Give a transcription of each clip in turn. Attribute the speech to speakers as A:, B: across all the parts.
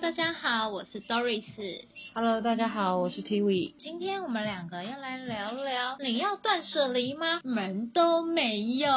A: Hello，大家好，我是 Doris。
B: Hello，大家好，我是 Tiwi。
A: 今天我们两个要来聊聊，你要断舍离吗？门都没有。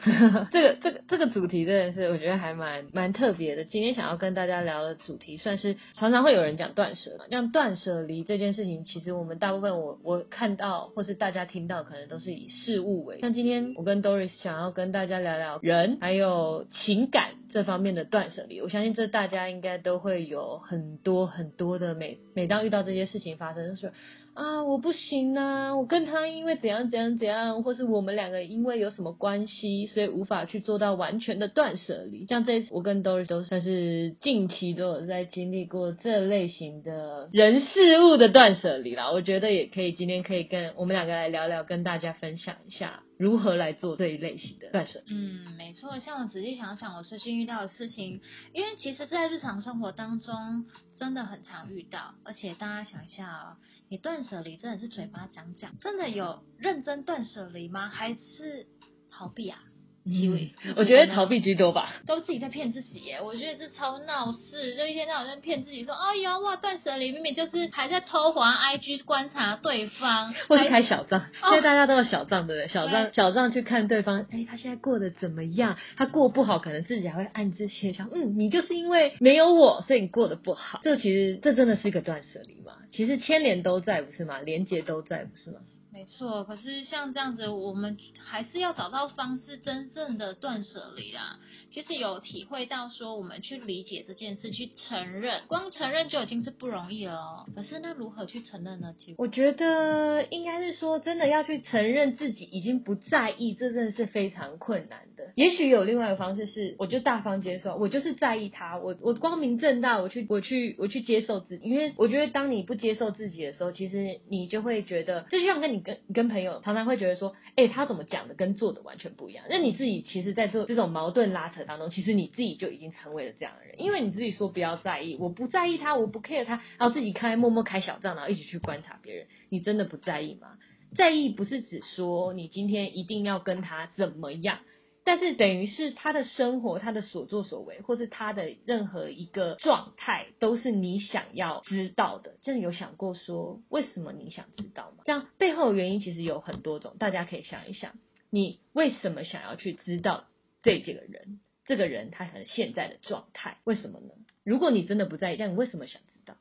B: 这个这个这个主题真的是我觉得还蛮蛮特别的。今天想要跟大家聊的主题，算是常常会有人讲断舍，像断舍离这件事情，其实我们大部分我我看到或是大家听到，可能都是以事物为。像今天我跟 Doris 想要跟大家聊聊人还有情感这方面的断舍离，我相信这大家应该都会有很多很多的每每当遇到这些事情发生的时候。啊，我不行啊！我跟他因为怎样怎样怎样，或是我们两个因为有什么关系，所以无法去做到完全的断舍离。像这一次，我跟 Doris 都算是近期都有在经历过这类型的人事物的断舍离啦。我觉得也可以，今天可以跟我们两个来聊聊，跟大家分享一下如何来做这一类型的断舍离。
A: 嗯，没错。像我仔细想想，我最近遇到的事情，因为其实，在日常生活当中真的很常遇到，而且大家想一下哦。你断舍离真的是嘴巴讲讲，真的有认真断舍离吗？还是逃避啊？
B: 因为我觉得逃避居多吧，
A: 都自己在骗自己耶。我觉得这超闹事，就一天到晚在骗自己说，哎呀哇断舍离，明明就是还在偷滑 IG 观察对方，
B: 或是开小账。现在大家都有小账，对不对？小账小账去看对方，哎，他现在过得怎么样？他过不好，可能自己还会暗自窃笑，嗯，你就是因为没有我，所以你过得不好。这其实这真的是一个断舍离嘛？其实牵连都在，不是吗？连结都在，不是吗？
A: 没错，可是像这样子，我们还是要找到方式，真正的断舍离啦。其实有体会到说，我们去理解这件事，去承认，光承认就已经是不容易了。可是那如何去承认呢？
B: 我觉得应该是说，真的要去承认自己已经不在意，这真的是非常困难的。也许有另外一个方式是，我就大方接受，我就是在意他，我我光明正大，我去我去我去接受自己。因为我觉得，当你不接受自己的时候，其实你就会觉得，这就像跟你跟跟朋友常常会觉得说，哎、他怎么讲的跟做的完全不一样。那你自己其实，在做这种矛盾拉扯当中，其实你自己就已经成为了这样的人，因为你自己说不要在意，我不在意他，我不 care 他，然后自己开默默开小账，然后一起去观察别人，你真的不在意吗？在意不是指说你今天一定要跟他怎么样。但是等于是他的生活，他的所作所为，或是他的任何一个状态，都是你想要知道的。真的有想过说，为什么你想知道吗？这样背后的原因其实有很多种，大家可以想一想，你为什么想要去知道这这个人，这个人他可能现在的状态，为什么呢？如果你真的不在意，但你为什么想知道？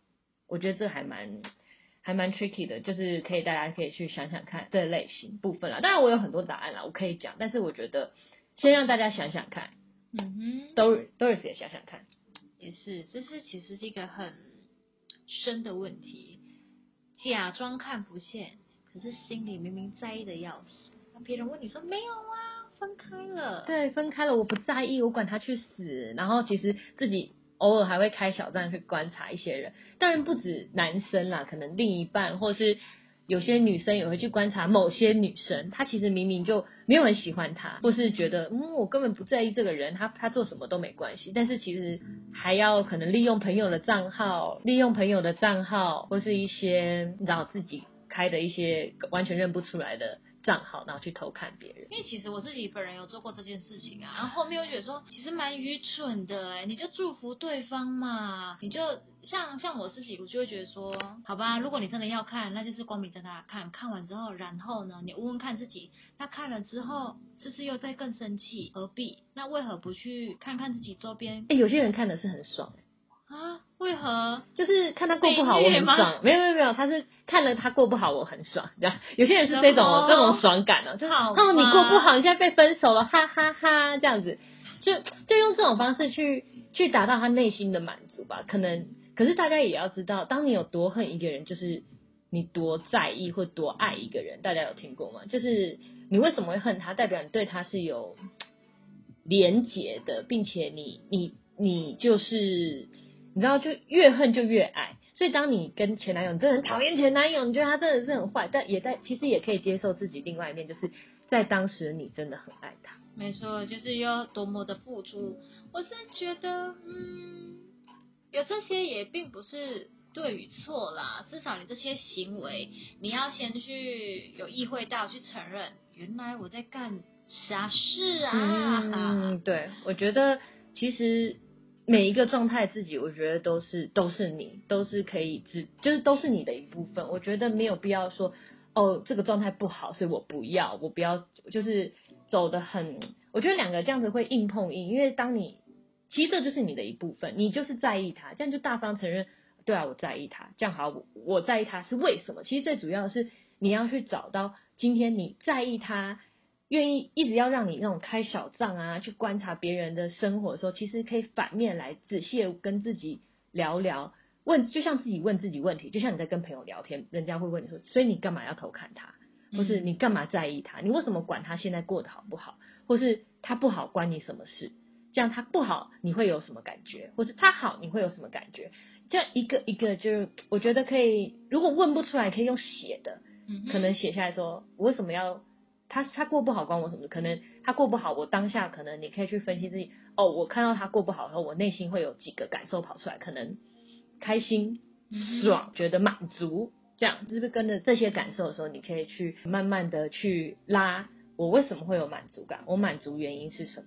B: 我觉得这还蛮。还蛮 tricky 的，就是可以大家可以去想想看这类型部分啦。当然我有很多答案啦，我可以讲，但是我觉得先让大家想想看，
A: 嗯哼，
B: 都 Doris 也想想看，
A: 也是，这是其实是一个很深的问题，假装看不见，可是心里明明在意的要死。那别人问你说没有啊，分开了，
B: 对，分开了，我不在意，我管他去死。然后其实自己。偶尔还会开小站去观察一些人，当然不止男生啦，可能另一半或是有些女生也会去观察某些女生，她其实明明就没有很喜欢他，或是觉得嗯我根本不在意这个人，他他做什么都没关系，但是其实还要可能利用朋友的账号，利用朋友的账号，或是一些你知道自己开的一些完全认不出来的。账号，然后去偷看别人。
A: 因为其实我自己本人有做过这件事情啊，然后后面我觉得说，其实蛮愚蠢的哎，你就祝福对方嘛，你就像像我自己，我就会觉得说，好吧，如果你真的要看，那就是光明正大看，看完之后，然后呢，你问问看自己，那看了之后，是不是又在更生气？何必？那为何不去看看自己周边？
B: 哎，有些人看的是很爽
A: 啊。为何？
B: 就是看他过不好，我很爽。没有没有没有，他是看了他过不好，我很爽。这样，有些人是这种哦，这种爽感哦，就是哦你过不好，你现在被分手了，哈哈哈，这样子，就就用这种方式去去达到他内心的满足吧。可能，可是大家也要知道，当你有多恨一个人，就是你多在意或多爱一个人。大家有听过吗？就是你为什么会恨他，代表你对他是有连结的，并且你你你就是。你知道，就越恨就越爱，所以当你跟前男友，你真的很讨厌前男友，你觉得他真的是很坏，但也在其实也可以接受自己另外一面，就是在当时你真的很爱他。
A: 没错，就是要多么的付出。我是觉得，嗯，有这些也并不是对与错啦，至少你这些行为，你要先去有意会到，去承认，原来我在干啥事啊。
B: 嗯，对，我觉得其实每一个状态自己，我觉得都是都是你，都是可以只就是都是你的一部分。我觉得没有必要说哦，这个状态不好，所以我不要，我不要，就是走的很。我觉得两个这样子会硬碰硬，因为当你其实这就是你的一部分，你就是在意他，这样就大方承认，对啊，我在意他，这样好，我我在意他是为什么？其实最主要的是你要去找到今天你在意他。愿意一直要让你那种开小账啊，去观察别人的生活的时候，其实可以反面来仔细的跟自己聊聊，问就像自己问自己问题，就像你在跟朋友聊天，人家会问你说，所以你干嘛要偷看他？或是你干嘛在意他？你为什么管他现在过得好不好？或是他不好关你什么事？这样他不好你会有什么感觉？或是他好你会有什么感觉？这样一个一个就是我觉得可以，如果问不出来，可以用写的，可能写下来说，我为什么要？他他过不好关我什么？可能他过不好，我当下可能你可以去分析自己。哦，我看到他过不好的时候，我内心会有几个感受跑出来，可能开心、爽、觉得满足，这样是不是跟着这些感受的时候，你可以去慢慢的去拉。我为什么会有满足感？我满足原因是什么？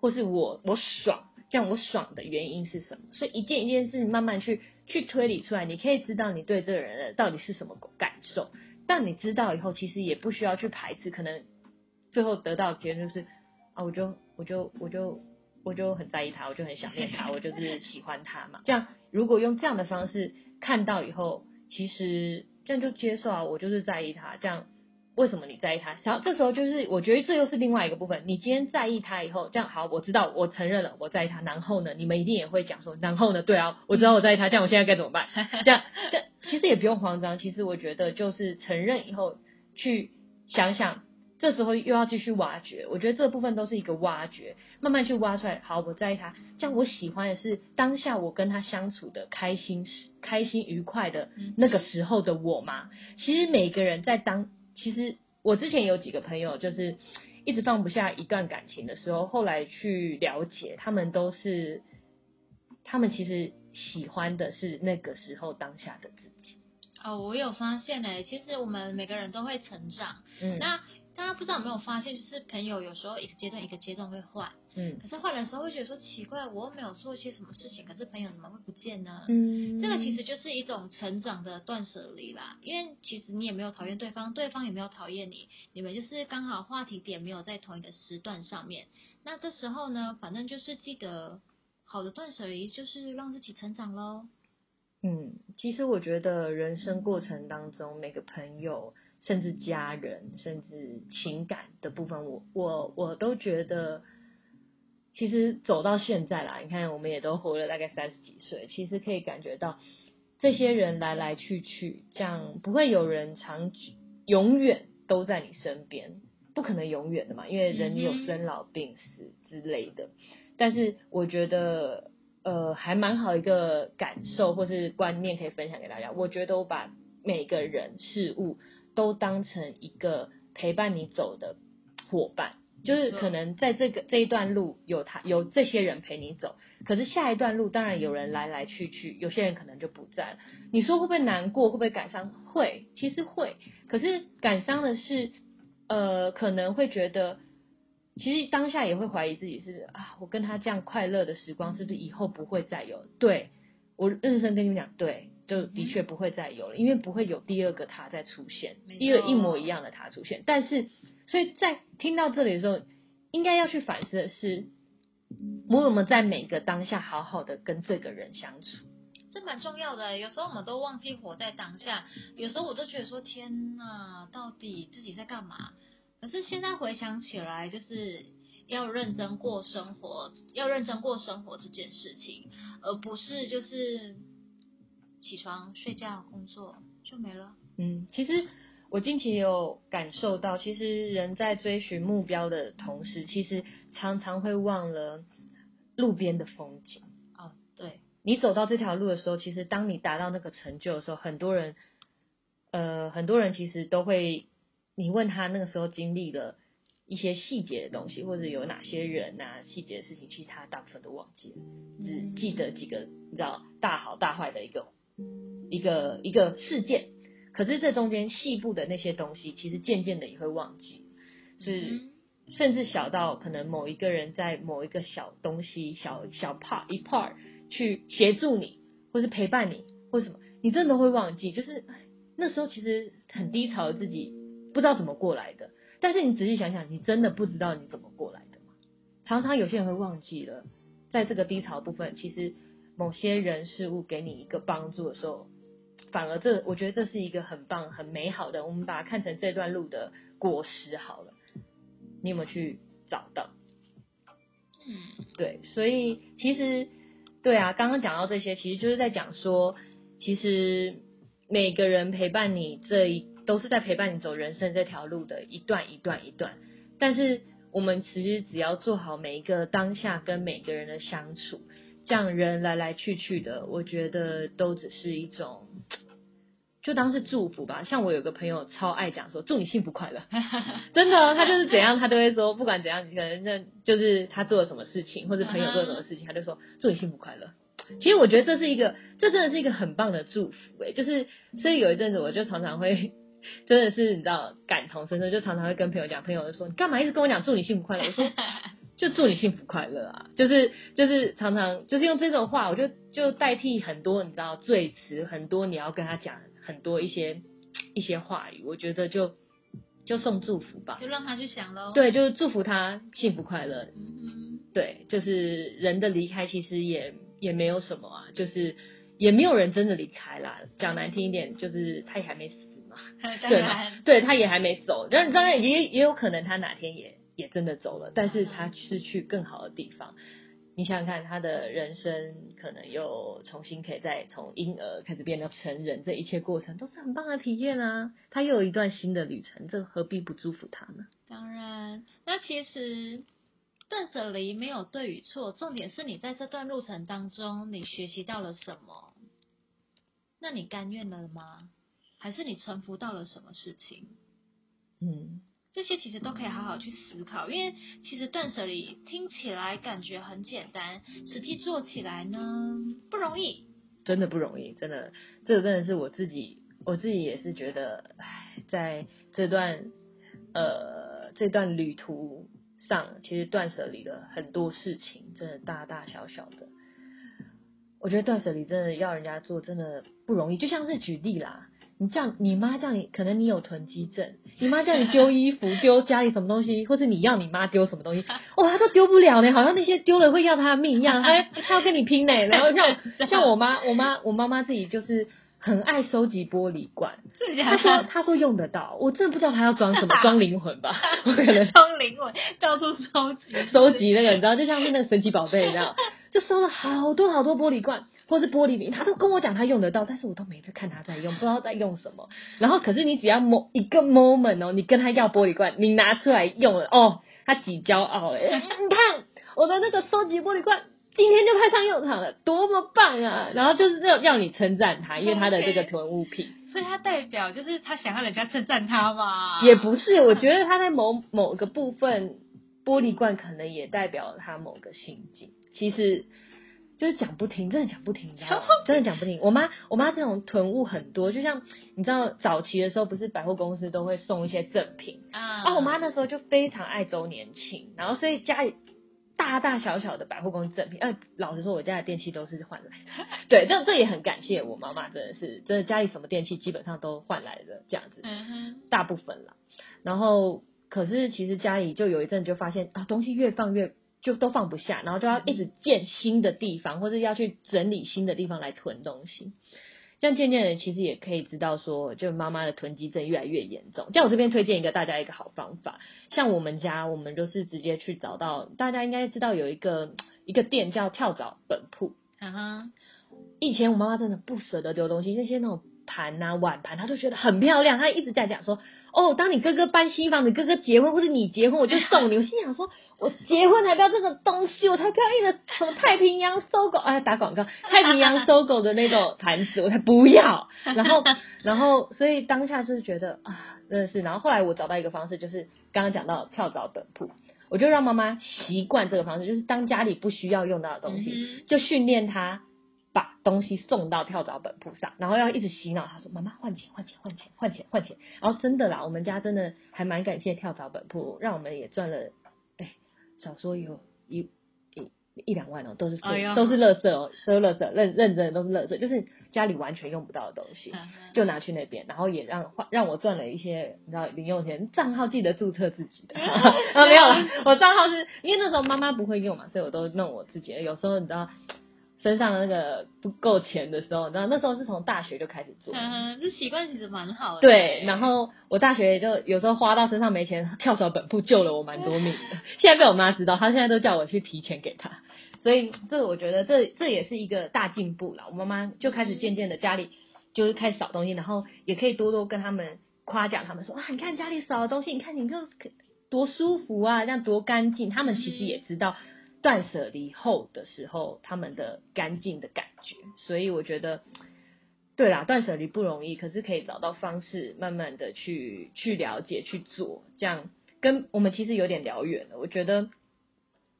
B: 或是我我爽，这样我爽的原因是什么？所以一件一件事慢慢去去推理出来，你可以知道你对这个人的到底是什么感受。但你知道以后，其实也不需要去排斥，可能最后得到结论就是啊，我就我就我就我就很在意他，我就很想念他，我就是喜欢他嘛。这样如果用这样的方式看到以后，其实这样就接受啊，我就是在意他。这样为什么你在意他？然后这时候就是我觉得这又是另外一个部分。你今天在意他以后，这样好，我知道我承认了我在意他。然后呢，你们一定也会讲说，然后呢，对啊，我知道我在意他，这样我现在该怎么办？这样这。其实也不用慌张，其实我觉得就是承认以后去想想，这时候又要继续挖掘。我觉得这部分都是一个挖掘，慢慢去挖出来。好，我在意他，这样我喜欢的是当下我跟他相处的开心、开心愉快的那个时候的我吗？其实每个人在当，其实我之前有几个朋友就是一直放不下一段感情的时候，后来去了解，他们都是，他们其实喜欢的是那个时候当下的自己。
A: 哦，我有发现嘞，其实我们每个人都会成长。嗯，那大家不知道有没有发现，就是朋友有时候一个阶段一个阶段会换，嗯，可是换的时候会觉得说奇怪，我又没有做些什么事情，可是朋友怎么会不见呢？嗯，这个其实就是一种成长的断舍离啦，因为其实你也没有讨厌对方，对方也没有讨厌你，你们就是刚好话题点没有在同一个时段上面。那这时候呢，反正就是记得好的断舍离就是让自己成长喽。
B: 嗯，其实我觉得人生过程当中，每个朋友，甚至家人，甚至情感的部分，我我我都觉得，其实走到现在啦，你看我们也都活了大概三十几岁，其实可以感觉到，这些人来来去去，这样不会有人长久永远都在你身边，不可能永远的嘛，因为人有生老病死之类的。但是我觉得。呃，还蛮好一个感受或是观念可以分享给大家。我觉得我把每个人事物都当成一个陪伴你走的伙伴，就是可能在这个这一段路有他有这些人陪你走，可是下一段路当然有人来来去去，有些人可能就不在了。你说会不会难过？会不会感伤？会，其实会。可是感伤的是，呃，可能会觉得。其实当下也会怀疑自己是啊，我跟他这样快乐的时光是不是以后不会再有？对我认真跟你们讲，对，就的确不会再有了，因为不会有第二个他再出现，第二一模一样的他出现。但是，所以在听到这里的时候，应该要去反思的是，我有没有在每个当下好好的跟这个人相处？
A: 这蛮重要的。有时候我们都忘记活在当下，有时候我都觉得说，天哪，到底自己在干嘛？可是现在回想起来，就是要认真过生活，要认真过生活这件事情，而不是就是起床睡觉工作就没了。
B: 嗯，其实我近期有感受到，其实人在追寻目标的同时，其实常常会忘了路边的风景。
A: 哦，对，
B: 你走到这条路的时候，其实当你达到那个成就的时候，很多人，呃，很多人其实都会。你问他那个时候经历了一些细节的东西，或者有哪些人啊细节的事情，其实他大部分都忘记了，只记得几个你知道大好大坏的一个一个一个事件。可是这中间细部的那些东西，其实渐渐的也会忘记。是甚至小到可能某一个人在某一个小东西、小小 part 一 part 去协助你，或是陪伴你，或什么，你真的会忘记。就是那时候其实很低潮的自己，不知道怎么过来的。但是你仔细想想，你真的不知道你怎么过来的吗？常常有些人会忘记了，在这个低潮部分，其实某些人事物给你一个帮助的时候，反而这我觉得这是一个很棒、很美好的。我们把它看成这段路的果实好了。你有没有去找到？
A: 嗯，
B: 对，所以其实对啊，刚刚讲到这些，其实就是在讲说，其实每个人陪伴你这一都是在陪伴你走人生这条路的一段一段一段。但是我们其实只要做好每一个当下跟每个人的相处，这样人来来去去的，我觉得都只是一种。就当是祝福吧，像我有个朋友超爱讲说祝你幸福快乐，真的，他就是怎样他都会说，不管怎样，可能那就是他做了什么事情，或者朋友做了什么事情，他就说祝你幸福快乐。其实我觉得这是一个，这真的是一个很棒的祝福哎，就是所以有一阵子我就常常会，真的是你知道感同身受，就常常会跟朋友讲，朋友就说你干嘛一直跟我讲祝你幸福快乐？我说 就祝你幸福快乐啊，就是就是常常就是用这种话，我就就代替很多你知道最词，很多你要跟他讲。很多一些一些话语，我觉得就就送祝福吧，
A: 就让他去想喽。
B: 对，就是祝福他幸福快乐。
A: 嗯
B: 对，就是人的离开其实也也没有什么啊，就是也没有人真的离开啦。讲难听一点，就是他也还没死嘛，对嘛？对，他也还没走。但当然也也有可能他哪天也也真的走了，但是他是去更好的地方。你想想看，他的人生可能又重新可以再从婴儿开始变得成人，这一切过程都是很棒的体验啊！他又有一段新的旅程，这何必不祝福他呢？
A: 当然，那其实断舍离没有对与错，重点是你在这段路程当中，你学习到了什么？那你甘愿了吗？还是你臣服到了什么事情？
B: 嗯。
A: 这些其实都可以好好去思考，因为其实断舍离听起来感觉很简单，实际做起来呢不容易，
B: 真的不容易，真的，这个真的是我自己，我自己也是觉得，唉，在这段呃这段旅途上，其实断舍离的很多事情，真的大大小小的，我觉得断舍离真的要人家做，真的不容易，就像是举例啦。你叫你妈叫你，可能你有囤积症，你妈叫你丢衣服、丢家里什么东西，或是你要你妈丢什么东西，哇，她都丢不了呢，好像那些丢了会要她的命一样，她她要跟你拼呢。然后像 像我妈，我妈我妈妈自己就是很爱收集玻璃罐，她说她说用得到，我真的不知道她要装什么，装灵魂吧？我可能
A: 装灵魂，到处收集
B: 收集那个，你知道，就像是那个神奇宝贝一样，就收了好多好多玻璃罐。或是玻璃瓶，他都跟我讲他用得到，但是我都没去看他在用，不知道在用什么。然后可是你只要某一个 moment 哦，你跟他要玻璃罐，你拿出来用了哦，他几骄傲哎！你看我的那个收集玻璃罐，今天就派上用场了，多么棒啊！然后就是要要你称赞他，因为他的这个囤物品，
A: 所以他代表就是他想要人家称赞他嘛？
B: 也不是，我觉得他在某某个部分，玻璃罐可能也代表他某个心境，其实。就是讲不停，真的讲不停，知道吗？真的讲不停。我妈，我妈这种囤物很多，就像你知道，早期的时候不是百货公司都会送一些赠品
A: 啊？
B: 啊，我妈那时候就非常爱周年庆，然后所以家里大大小小的百货公司赠品，哎，老实说，我家的电器都是换来的。对，这这也很感谢我妈妈，真的是，真的家里什么电器基本上都换来的这样子，
A: 嗯哼，
B: 大部分了。然后，可是其实家里就有一阵就发现啊，东西越放越。就都放不下，然后就要一直建新的地方，或者要去整理新的地方来囤东西。这样渐渐的，其实也可以知道说，就妈妈的囤积症越来越严重。像我这边推荐一个大家一个好方法，像我们家，我们就是直接去找到，大家应该知道有一个一个店叫跳蚤本铺。
A: 嗯哼，
B: 以前我妈妈真的不舍得丢东西，那些那种盘啊碗盘，她都觉得很漂亮，她一直在讲说。哦，当你哥哥搬新房子，哥哥结婚或者你结婚，我就送你。我心想说，我结婚才不要这个东西，我才不要一个什么太平洋搜狗，哎，打广告，太平洋搜狗的那种盘子，我才不要。然后，然后，所以当下就是觉得啊，真的是。然后后来我找到一个方式，就是刚刚讲到跳蚤本铺，我就让妈妈习惯这个方式，就是当家里不需要用到的东西，就训练她。把东西送到跳蚤本铺上，然后要一直洗脑他说：“妈妈换钱换钱换钱换钱换钱。”然后真的啦，我们家真的还蛮感谢跳蚤本铺，让我们也赚了哎少说有一一一两万哦，都是
A: 哎
B: 都是垃圾哦，都是垃圾，认认真的都是垃圾，就是家里完全用不到的东西。
A: 嗯
B: 就拿去那边，然后也让让我赚了一些，你知道零用钱，账号记得注册自己的，啊没有了，我账号是因为那时候妈妈不会用嘛，所以我都弄我自己的。有时候你知道身上的那个不够钱的时候，然后那时候是从大学就开始做，
A: 嗯，这习惯其实蛮好的。
B: 对，然后我大学就有时候花到身上没钱，跳蚤本铺救了我蛮多命的。现在被我妈知道，她现在都叫我去提钱给她，所以这我觉得这这也是一个大进步了。我妈妈就开始渐渐的家里就是开始扫东西，然后也可以多多跟他们夸奖他们说啊，你看家里扫的东西，你看你就多舒服啊，这样多干净。他们其实也知道断舍离后的时候他们的干净的感觉，所以我觉得。对啦，断舍离不容易，可是可以找到方式，慢慢的去去了解、去做，这样跟我们其实有点聊远了。我觉得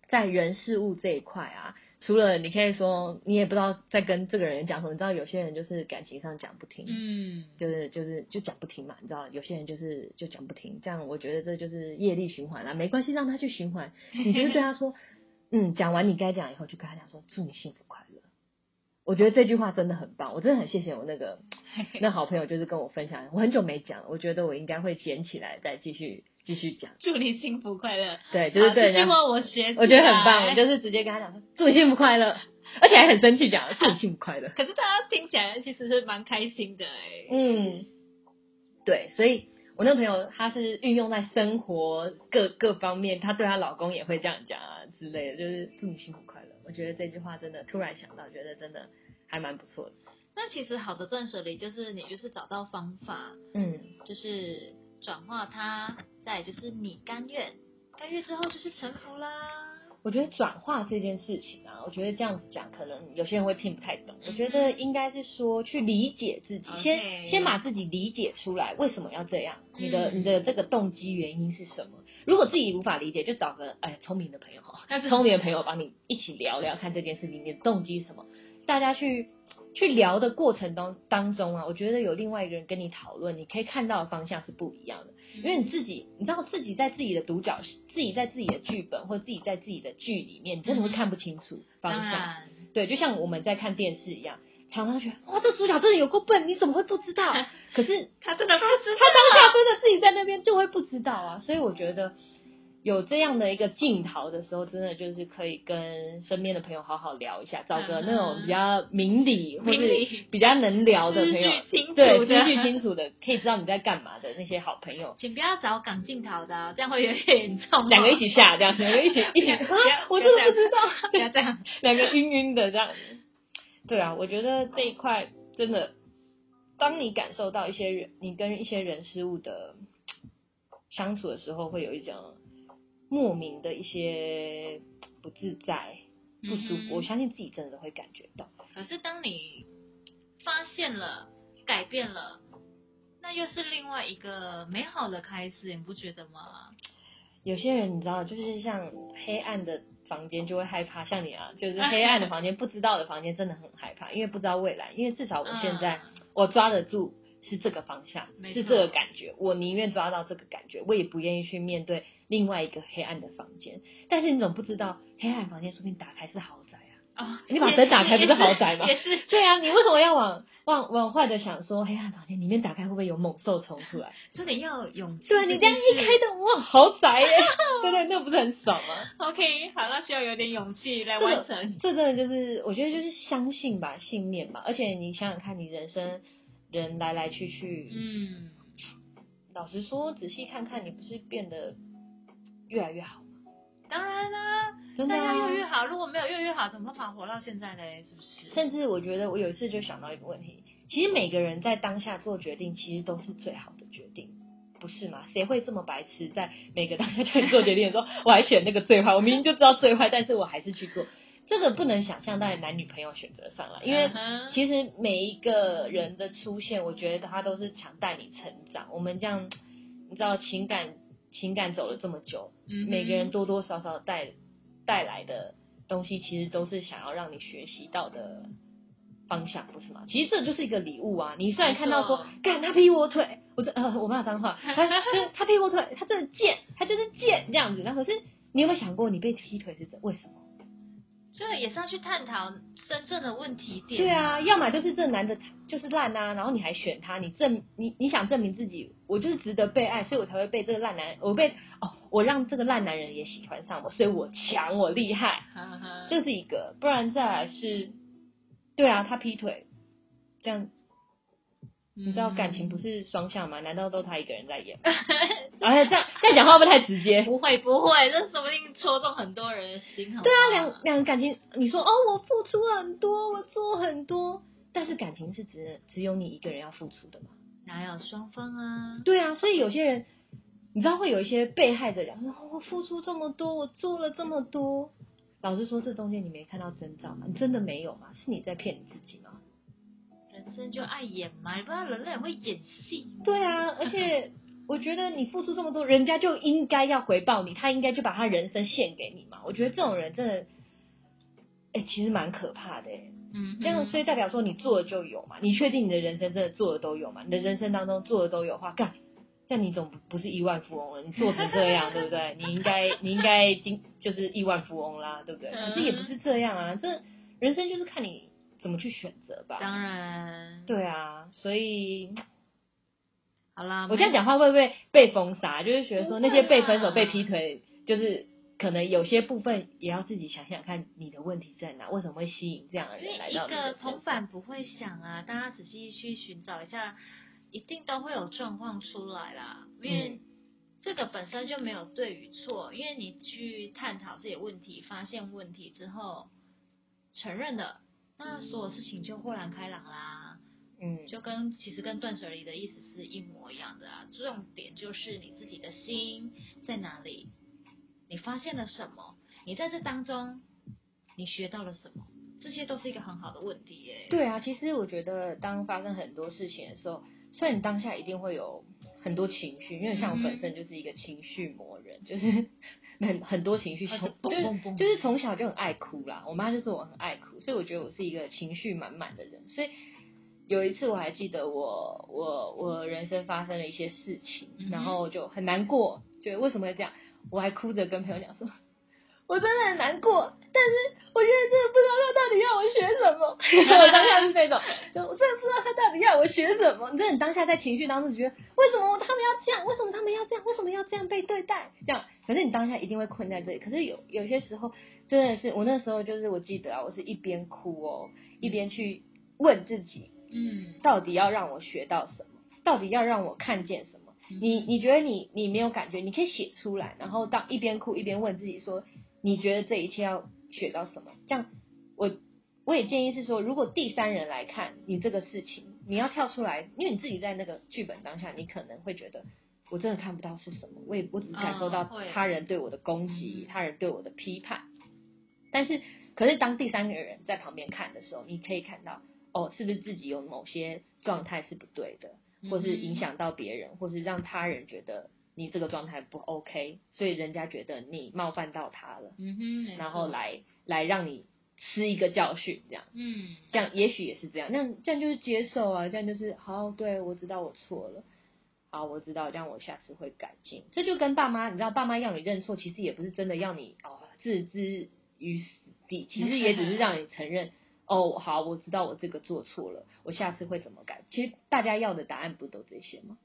B: 在人事物这一块啊，除了你可以说你也不知道在跟这个人讲什么，你知道有些人就是感情上讲不听，
A: 嗯，
B: 就是就是就讲不听嘛，你知道有些人就是就讲不听，这样我觉得这就是业力循环啦，没关系，让他去循环，你就是对他说，嗯，讲完你该讲以后，就跟他讲说祝你幸福快乐。我觉得这句话真的很棒，我真的很谢谢我那个 那好朋友，就是跟我分享，我很久没讲了，我觉得我应该会捡起来再继续继续讲。
A: 祝你幸福快乐。
B: 对，就是对人家，
A: 这句话我学，
B: 我觉得很棒，我。就是直接跟他讲说祝你幸福快乐，而且还很生气讲祝你幸福快乐。
A: 可是大家听起来其实是蛮开心的哎。
B: 嗯，对，所以我那朋友她是运用在生活各各方面，她对她老公也会这样讲啊之类的，就是祝你幸福快乐。我觉得这句话真的突然想到，觉得真的还蛮不错的。
A: 那其实好的断舍离就是你就是找到方法，
B: 嗯，
A: 就是转化它，再就是你甘愿，甘愿之后就是臣服啦。
B: 我觉得转化这件事情啊，我觉得这样子讲，可能有些人会听不太懂。
A: 嗯
B: 我觉得应该是说去理解自己，先先把自己理解出来，为什么要这样？你的
A: 嗯
B: 你的这个动机原因是什么？如果自己无法理解，就找个哎聪明的朋友哈
A: 那是，
B: 聪明的朋友帮你一起聊聊看这件事情，你的动机是什么？大家去去聊的过程当当中啊，我觉得有另外一个人跟你讨论，你可以看到的方向是不一样的。因为你自己，你知道自己在自己的独角，自己在自己的剧本或者自己在自己的剧里面，你真的会看不清楚方向。对，就像我们在看电视一样，常常觉得哇，这主角真的有够笨，你怎么会不知道？可是
A: 他真的不知
B: 他当下真的自己在那边就会不知道啊。所以我觉得有这样的一个镜头的时候，真的就是可以跟身边的朋友好好聊一下，找个那种比较明理或
A: 明理
B: 是比较能聊的
A: 思
B: 朋友
A: 绪。清楚
B: 对，
A: 的
B: 思绪清楚的，可以知道你在干嘛的那些好朋友，
A: 请不要找港镜头的哦，这样会有点严重哦。
B: 两个一起下，这样，两个一起一起，啊，我真的不知道，
A: 不要这样。
B: 两个晕晕的这样。对啊，我觉得这一块真的，当你感受到一些人，你跟一些人事物的相处的时候，会有一种莫名的一些不自在、不舒服。
A: 嗯
B: 我相信自己真的都会感觉到。
A: 可是当你发现了、改变了，那又是另外一个美好的开始，你不觉得吗？
B: 有些人你知道，就是像黑暗的房间就会害怕，像你啊，就是黑暗的房间、不知道的房间真的很害怕，因为不知道未来。因为至少我现在、
A: 嗯
B: 我抓得住是这个方向，是这个感觉，我宁愿抓到这个感觉，我也不愿意去面对另外一个黑暗的房间。但是你总不知道黑暗房间说不定打开是豪宅啊。
A: 哦，
B: 你把灯打开不是豪宅吗
A: 也是，
B: 对啊，你为什么要往往往坏的想说黑暗房间里面打开会不会有猛兽冲出来？
A: 就你要勇气。
B: 对啊，你这样一开灯，哇，豪宅耶！对对，那不是很爽吗
A: ？，OK，好，那需要有点勇气来完成。
B: 这真的就是，我觉得就是相信吧，信念吧。而且你想想看，你人生人来来去去，
A: 嗯，
B: 老实说，仔细看看，你不是变得越来越好吗？
A: 当然啦，
B: 真的、
A: 那
B: 啊。
A: 要越越好，如果没有越来越好，怎么办法活到现在呢？是不是？
B: 甚至我觉得，我有一次就想到一个问题，其实每个人在当下做决定，其实都是最好的决定。不是吗？谁会这么白痴，在每个当下在做决定的时候，我还选那个最坏？我明明就知道最坏，但是我还是去做。这个不能想象在男女朋友选择上了，因为其实每一个人的出现，我觉得他都是想带你成长。我们这样，你知道情感情感走了这么久，
A: 嗯
B: 每个人多多少少带带来的东西，其实都是想要让你学习到的方向，不是吗？其实这就是一个礼物啊！你虽然看到说干他劈我腿，我这呃我骂脏话，他就是他劈我腿，他真的贱，他就是贱这样子。那可是你有没有想过，你被劈腿是怎为什么？
A: 所以也是要去探讨真正的问题点。
B: 对啊，要么就是这男的就是烂啊，然后你还选他，你证你你想证明自己，我就是值得被爱，所以我才会被这个烂男，我被哦，我让这个烂男人也喜欢上我，所以我强，我厉害，这是一个，不然再来是，对啊，他劈腿，这样。你知道感情不是双向吗？难道都他一个人在演？而 且这样这样讲话会不会太直接？
A: 不会不会，这说不定戳中很多人的心。
B: 对啊，两两个感情，你说哦，我付出很多，我做很多，但是感情是只只有你一个人要付出的吗？
A: 哪有双方啊？
B: 对啊，所以有些人，你知道会有一些被害的人，我付出这么多，我做了这么多，老实说，这中间你没看到征兆吗？你真的没有吗？是你在骗你自己吗？
A: 人生就爱演嘛，你不知道人类很会演戏。
B: 对啊，而且 我觉得你付出这么多，人家就应该要回报你，他应该就把他人生献给你嘛。我觉得这种人真的，哎，其实蛮可怕的。嗯，这样所以代表说你做的就有嘛？你确定你的人生真的做的都有嘛？你的人生当中做的都有话，干，这样你总不是亿万富翁了？你做成这样，对不对？你应该你应该今就是亿万富翁啦，对不对？可是也不是这样啊，这人生就是看你。怎么去选择吧？
A: 当然，
B: 对啊，所以
A: 好啦，
B: 我这样讲话会不会被封杀？就是觉得说那些被分手、被劈腿，就是可能有些部分也要自己想想看，你的问题在哪？为什么会吸引这样的人来到？
A: 一个同反不会想啊，大家仔细去寻找一下，一定都会有状况出来啦。因为这个本身就没有对与错，因为你去探讨这些问题，发现问题之后，承认了。那所有事情就豁然开朗啦，嗯，就跟其实跟断舍离的意思是一模一样的啊。重点就是你自己的心在哪里，你发现了什么？你在这当中你学到了什么？这些都是一个很好的问题耶。
B: 对啊，其实我觉得当发生很多事情的时候，虽然你当下一定会有很多情绪，因为像我本身就是一个情绪魔人，就是。很很多情绪，从就是就是从小就很爱哭啦。我妈就说我很爱哭，所以我觉得我是一个情绪满满的人。所以有一次我还记得，我我我人生发生了一些事情，然后就很难过，觉得为什么会这样？我还哭着跟朋友讲说，我真的很难过，但是我现在真的不知道他到底要我学什么。我当下是这种，我真的不知道他到底要我学什么。你真的当下在情绪当中觉得，为什么他们要这样？为什么他们要这样？为什么要这样被对待？这样。反正你当下一定会困在这里。可是有有些时候，真的是我那时候就是我记得啊，我是一边哭哦，一边去问自己，嗯，到底要让我学到什么？到底要让我看见什么？你你觉得你你没有感觉，你可以写出来，然后当一边哭一边问自己说，你觉得这一切要学到什么？这样我我也建议是说，如果第三人来看你这个事情，你要跳出来，因为你自己在那个剧本当下，你可能会觉得。我真的看不到是什么，我也我只感受到他人对我的攻击，他人对我的批判。但是，可是当第三个人在旁边看的时候，你可以看到，哦，是不是自己有某些状态是不对的，或是影响到别人，或是让他人觉得你这个状态不 OK，所以人家觉得你冒犯到他了，嗯哼，然后来来让你吃一个教训，这样，嗯，这样也许也是这样，那这样就是接受啊，这样就是好，对我知道我错了。好，我知道，这样我下次会改进。这就跟爸妈，你知道，爸妈要你认错，其实也不是真的要你哦置之于死地，其实也只是让你承认哦，好，我知道我这个做错了，我下次会怎么改。其实大家要的答案不都这些吗？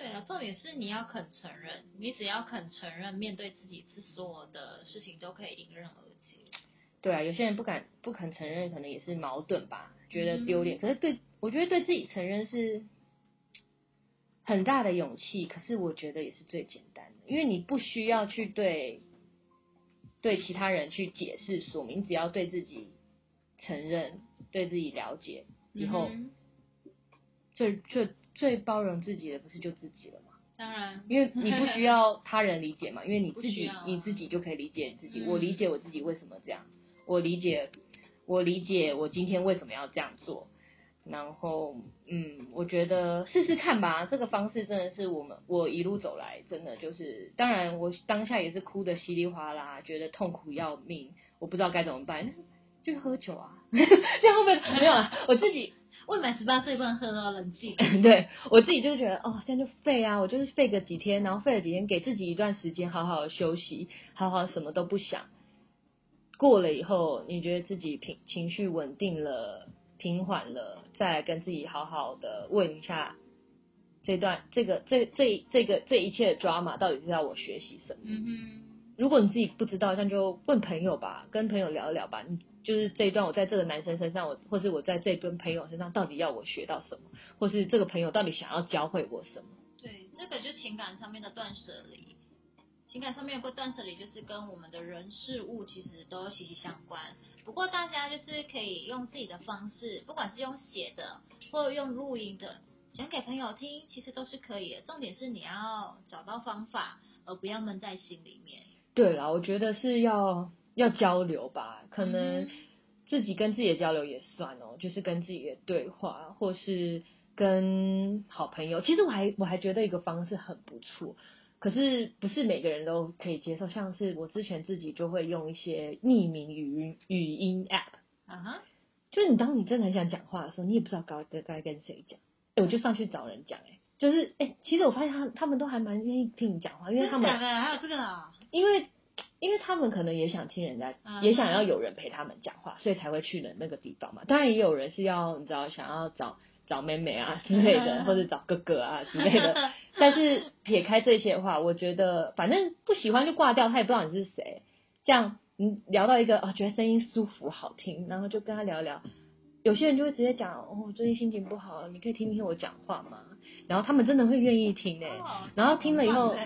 A: 对了，重点是你要肯承认，你只要肯承认，面对自己，是所有的事情都可以迎刃而解。
B: 对啊，有些人不敢不肯承认，可能也是矛盾吧，觉得丢脸。可是对我觉得对自己承认是。很大的勇气，可是我觉得也是最简单的，因为你不需要去对对其他人去解释说明，只要对自己承认、对自己了解以后，最最最包容自己的不是就自己了吗？
A: 当然，
B: 因为你不需要他人理解嘛，因为你自己你自己就可以理解自己。我理解我自己为什么这样，我理解我理解我今天为什么要这样做。然后，嗯，我觉得试试看吧。这个方式真的是我们我一路走来，真的就是，当然我当下也是哭的稀里哗啦，觉得痛苦要命，我不知道该怎么办，就喝酒啊，这样会不会没有了？我自己
A: 未满十八岁不能喝哦，冷静。
B: 对我自己就觉得哦，现在就废啊，我就是废个几天，然后废了几天，给自己一段时间好好休息，好好什么都不想。过了以后，你觉得自己平情绪稳定了、平缓了，再跟自己好好的问一下，这段这个这这这个这一切的 drama 到底是要我学习什么？
A: 嗯哼，
B: 如果你自己不知道，那就问朋友吧，跟朋友聊一聊吧。你就是这一段，我在这个男生身上，我或是我在这堆朋友身上，到底要我学到什么，或是这个朋友到底想要教会我什么？
A: 对，这个就情感上面的断舍离。情感上面有断舍离，就是跟我们的人事物其实都息息相关。不过大家就是可以用自己的方式，不管是用写的或者用录音的，讲给朋友听，其实都是可以的。重点是你要找到方法，而不要闷在心里面。
B: 对啦，我觉得是要要交流吧，可能自己跟自己的交流也算哦，就是跟自己的对话，或是跟好朋友。其实我还我还觉得一个方式很不错。可是不是每个人都可以接受，像是我之前自己就会用一些匿名语音语音 app，
A: 啊哈，
B: 就是你当你真的很想讲话的时候，你也不知道该该该跟谁讲，哎，我就上去找人讲，哎，就是哎，其实我发现他他们都还蛮愿意听你讲话，因为他们
A: 还有这个啊，
B: 因为因为他们可能也想听人家，也想要有人陪他们讲话，所以才会去的那个地方嘛。当然也有人是要你知道想要找。找妹妹啊之类的，或者找哥哥啊之类的。但是撇开这些的话，我觉得反正不喜欢就挂掉，他也不知道你是谁。这样你聊到一个哦，觉得声音舒服好听，然后就跟他聊聊。有些人就会直接讲哦，最近心情不好，你可以听听我讲话吗？然后他们真的会愿意听诶。然后听了以后，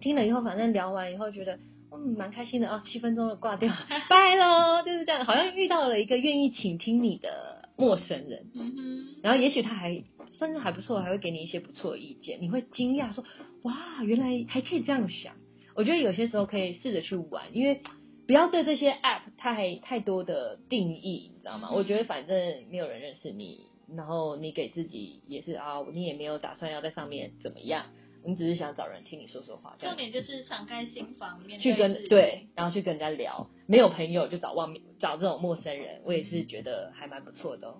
B: 听了以后，反正聊完以后觉得嗯蛮开心的哦，七分钟了挂掉，拜喽，就是这样，好像遇到了一个愿意倾听你的。陌生人，嗯然后也许他还甚至还不错，还会给你一些不错的意见，你会惊讶说：“哇，原来还可以这样想。”我觉得有些时候可以试着去玩，因为不要对这些 app 太太多的定义，你知道吗？我觉得反正没有人认识你，然后你给自己也是啊，你也没有打算要在上面怎么样。你只是想找人听你说说话，
A: 重点就是敞开心房，面
B: 去跟对，然后去跟人家聊。没有朋友就找外面找这种陌生人，我也是觉得还蛮不错的。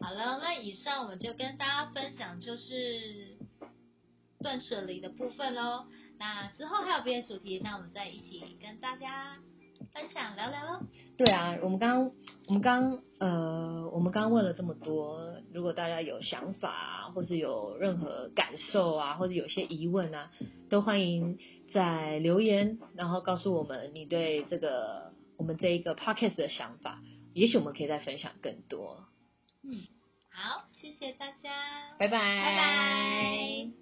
A: 好了，那以上我们就跟大家分享就是断舍离的部分喽。那之后还有别的主题，那我们再一起跟大家。分享聊聊喽。
B: 对啊，我们刚我们刚呃，我们刚问了这么多，如果大家有想法，或是有任何感受啊，或者有些疑问啊，都欢迎在留言，然后告诉我们你对这个我们这一个 podcast 的想法，也许我们可以再分享更多。
A: 嗯，好，谢谢大家，
B: 拜拜，
A: 拜拜。